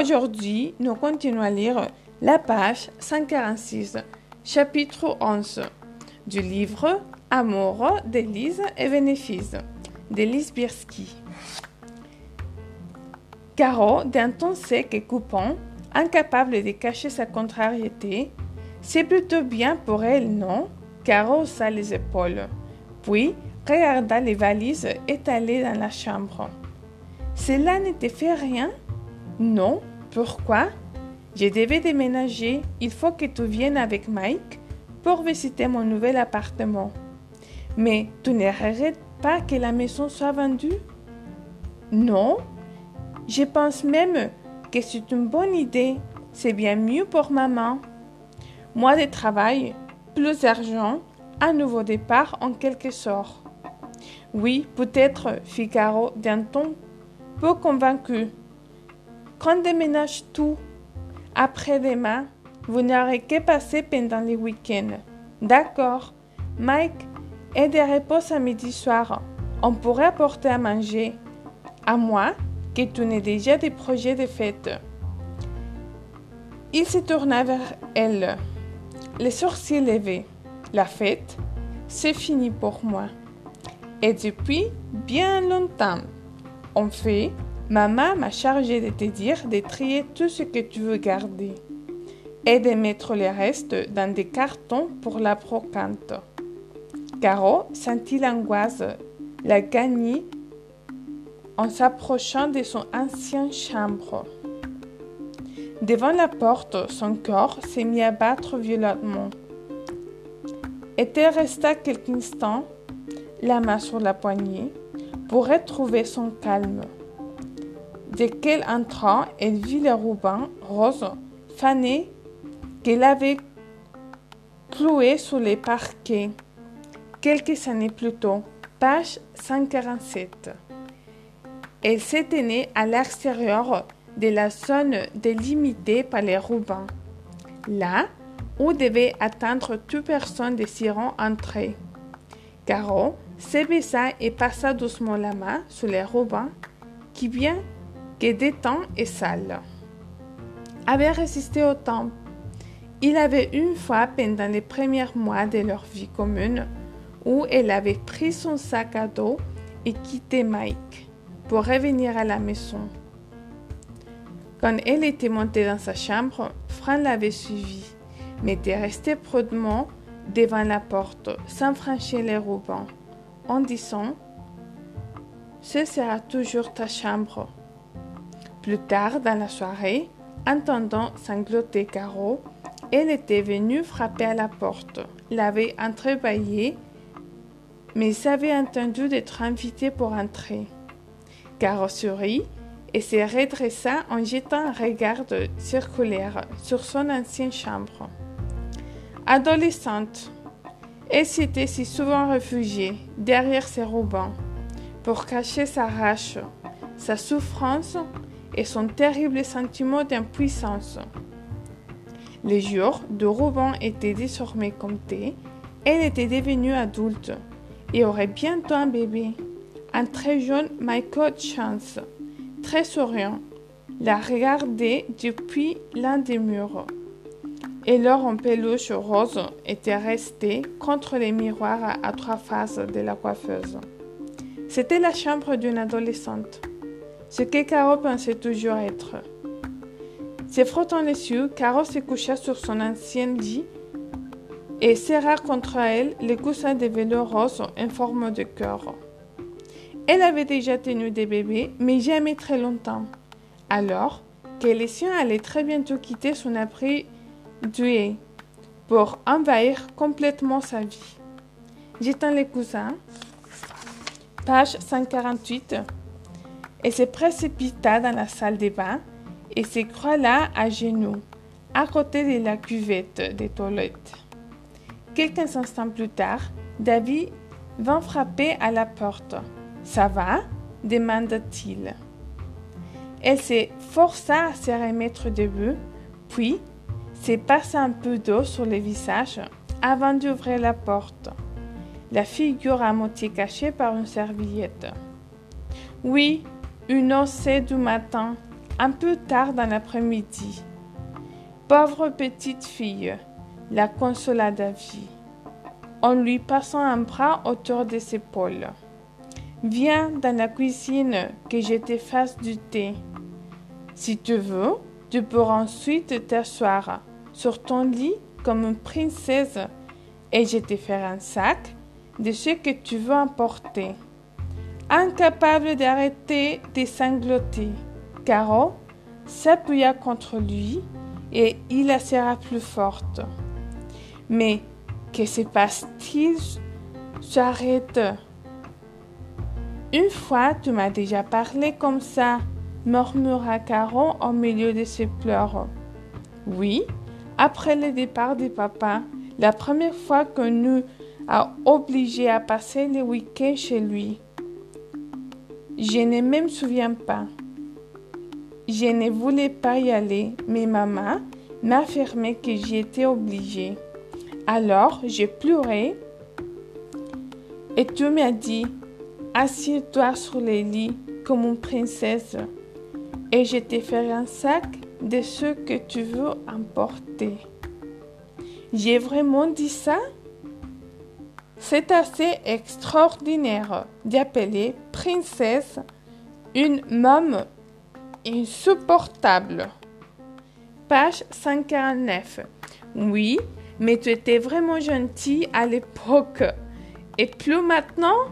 Aujourd'hui, nous continuons à lire la page 146, chapitre 11 du livre Amour d'Élise et bénéfices d'Élise Birsky. Caro, d'un ton sec et coupant, incapable de cacher sa contrariété, c'est plutôt bien pour elle, non? Caro haussa les épaules, puis regarda les valises étalées dans la chambre. Cela n'était fait rien? Non, pourquoi? Je devais déménager. Il faut que tu viennes avec Mike pour visiter mon nouvel appartement. Mais tu ne regrettes pas que la maison soit vendue? Non. Je pense même que c'est une bonne idée. C'est bien mieux pour maman. Moi de travail, plus d'argent, un nouveau départ en quelque sorte. Oui, peut-être, Figaro d'un ton peu convaincu. Quand déménage tout après-demain, vous n'aurez que passer pendant les week-ends. D'accord. Mike est de repos à midi soir. On pourrait apporter à manger. À moi que tu n'aies déjà des projets de fête. Il se tourna vers elle, les sourcils levés. La fête, c'est fini pour moi. Et depuis bien longtemps, on fait Maman m'a chargé de te dire de trier tout ce que tu veux garder et de mettre le reste dans des cartons pour la brocante. Caro sentit l'angoisse la gagner en s'approchant de son ancienne chambre. Devant la porte, son corps s'est mis à battre violemment. Et elle resta quelques instants, la main sur la poignée, pour retrouver son calme. Qu'elle entra, elle vit le ruban rose fané qu'elle avait cloué sur les parquets quelques années plus tôt, page 147. Elle s'éteignait à l'extérieur de la zone délimitée par les rubans, là où devait attendre toute personne désirant entrer. Caro s'abaissa et passa doucement la main sur les rubans qui, bien que détend et sale. Avait résisté au temps. Il avait une fois pendant les premiers mois de leur vie commune où elle avait pris son sac à dos et quitté Mike pour revenir à la maison. Quand elle était montée dans sa chambre, Fran l'avait suivie, mais était resté prudemment devant la porte sans franchir les rubans, en disant Ce sera toujours ta chambre. Plus tard dans la soirée, entendant sangloter Caro, elle était venue frapper à la porte, l'avait entrebâillée, mais avait entendu d'être invitée pour entrer. Caro sourit et se redressa en jetant un regard circulaire sur son ancienne chambre. Adolescente, elle s'était si souvent réfugiée derrière ses rubans pour cacher sa rage, sa souffrance et son terrible sentiment d'impuissance. Les jours de Robin étaient désormais comptés. Elle était devenue adulte et aurait bientôt un bébé. Un très jeune Michael Chance, très souriant, la regardait depuis l'un des murs. Et leur en peluche rose était resté contre les miroirs à trois faces de la coiffeuse. C'était la chambre d'une adolescente ce que Caro pensait toujours être. Se frottant les yeux, Caro se coucha sur son ancien lit et serra contre elle les coussins de vélo rose en forme de cœur. Elle avait déjà tenu des bébés, mais jamais très longtemps. Alors que les siens allaient très bientôt quitter son abri doué pour envahir complètement sa vie. Jetant les coussins, page 148, et se précipita dans la salle des bains et se croit là à genoux, à côté de la cuvette des toilettes. Quelques instants plus tard, David vint frapper à la porte. Ça va? demanda-t-il. Elle se força à se remettre debout, puis se passa un peu d'eau sur le visage avant d'ouvrir la porte, la figure à moitié cachée par une serviette. Oui, une osée du matin, un peu tard dans l'après-midi. Pauvre petite fille, la consola David, en lui passant un bras autour de ses épaules. Viens dans la cuisine que je te fasse du thé. Si tu veux, tu pourras ensuite t'asseoir sur ton lit comme une princesse et je te ferai un sac de ce que tu veux emporter. Incapable d'arrêter de sangloter, Caro s'appuya contre lui et il la serra plus forte. Mais que se passe-t-il? J'arrête. Une fois, tu m'as déjà parlé comme ça, murmura Caro au milieu de ses pleurs. Oui, après le départ de papa, la première fois que nous a obligé à passer le week-end chez lui. Je ne me souviens pas. Je ne voulais pas y aller, mais maman m'a affirmé que j'y étais obligée. Alors, j'ai pleuré et tu m'as dit Assieds-toi sur le lit comme une princesse et je te ferai un sac de ce que tu veux emporter. J'ai vraiment dit ça? C'est assez extraordinaire d'appeler princesse une môme insupportable. Page 149. Oui, mais tu étais vraiment gentil à l'époque. Et plus maintenant?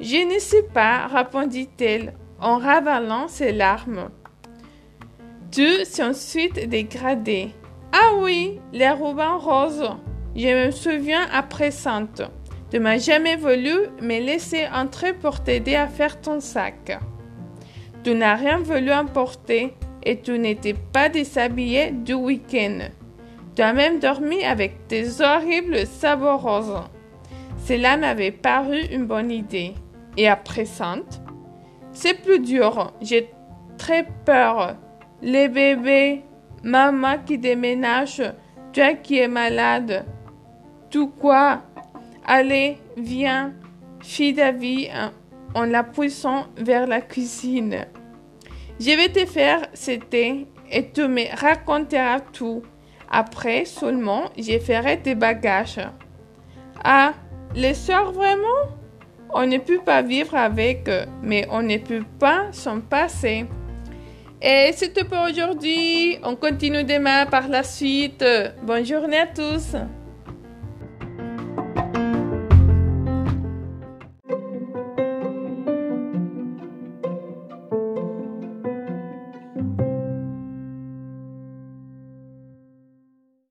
Je ne sais pas, répondit-elle en ravalant ses larmes. Tu s'est ensuite dégradé. Ah oui, les rubans roses. Je me souviens à présente. Tu m'as jamais voulu me laisser entrer pour t'aider à faire ton sac. Tu n'as rien voulu emporter et tu n'étais pas déshabillé du week-end. Tu as même dormi avec tes horribles sabots. Cela m'avait paru une bonne idée et à présent, c'est plus dur. J'ai très peur. Les bébés, maman qui déménage, toi qui es malade. Tout quoi Allez, viens, fille David, en la poussant vers la cuisine. Je vais te faire ce thé et tu me raconteras tout. Après seulement, je ferai tes bagages. Ah, les soeurs vraiment? On ne peut pas vivre avec, mais on ne peut pas s'en passer. Et tout pour aujourd'hui. On continue demain par la suite. Bonne journée à tous.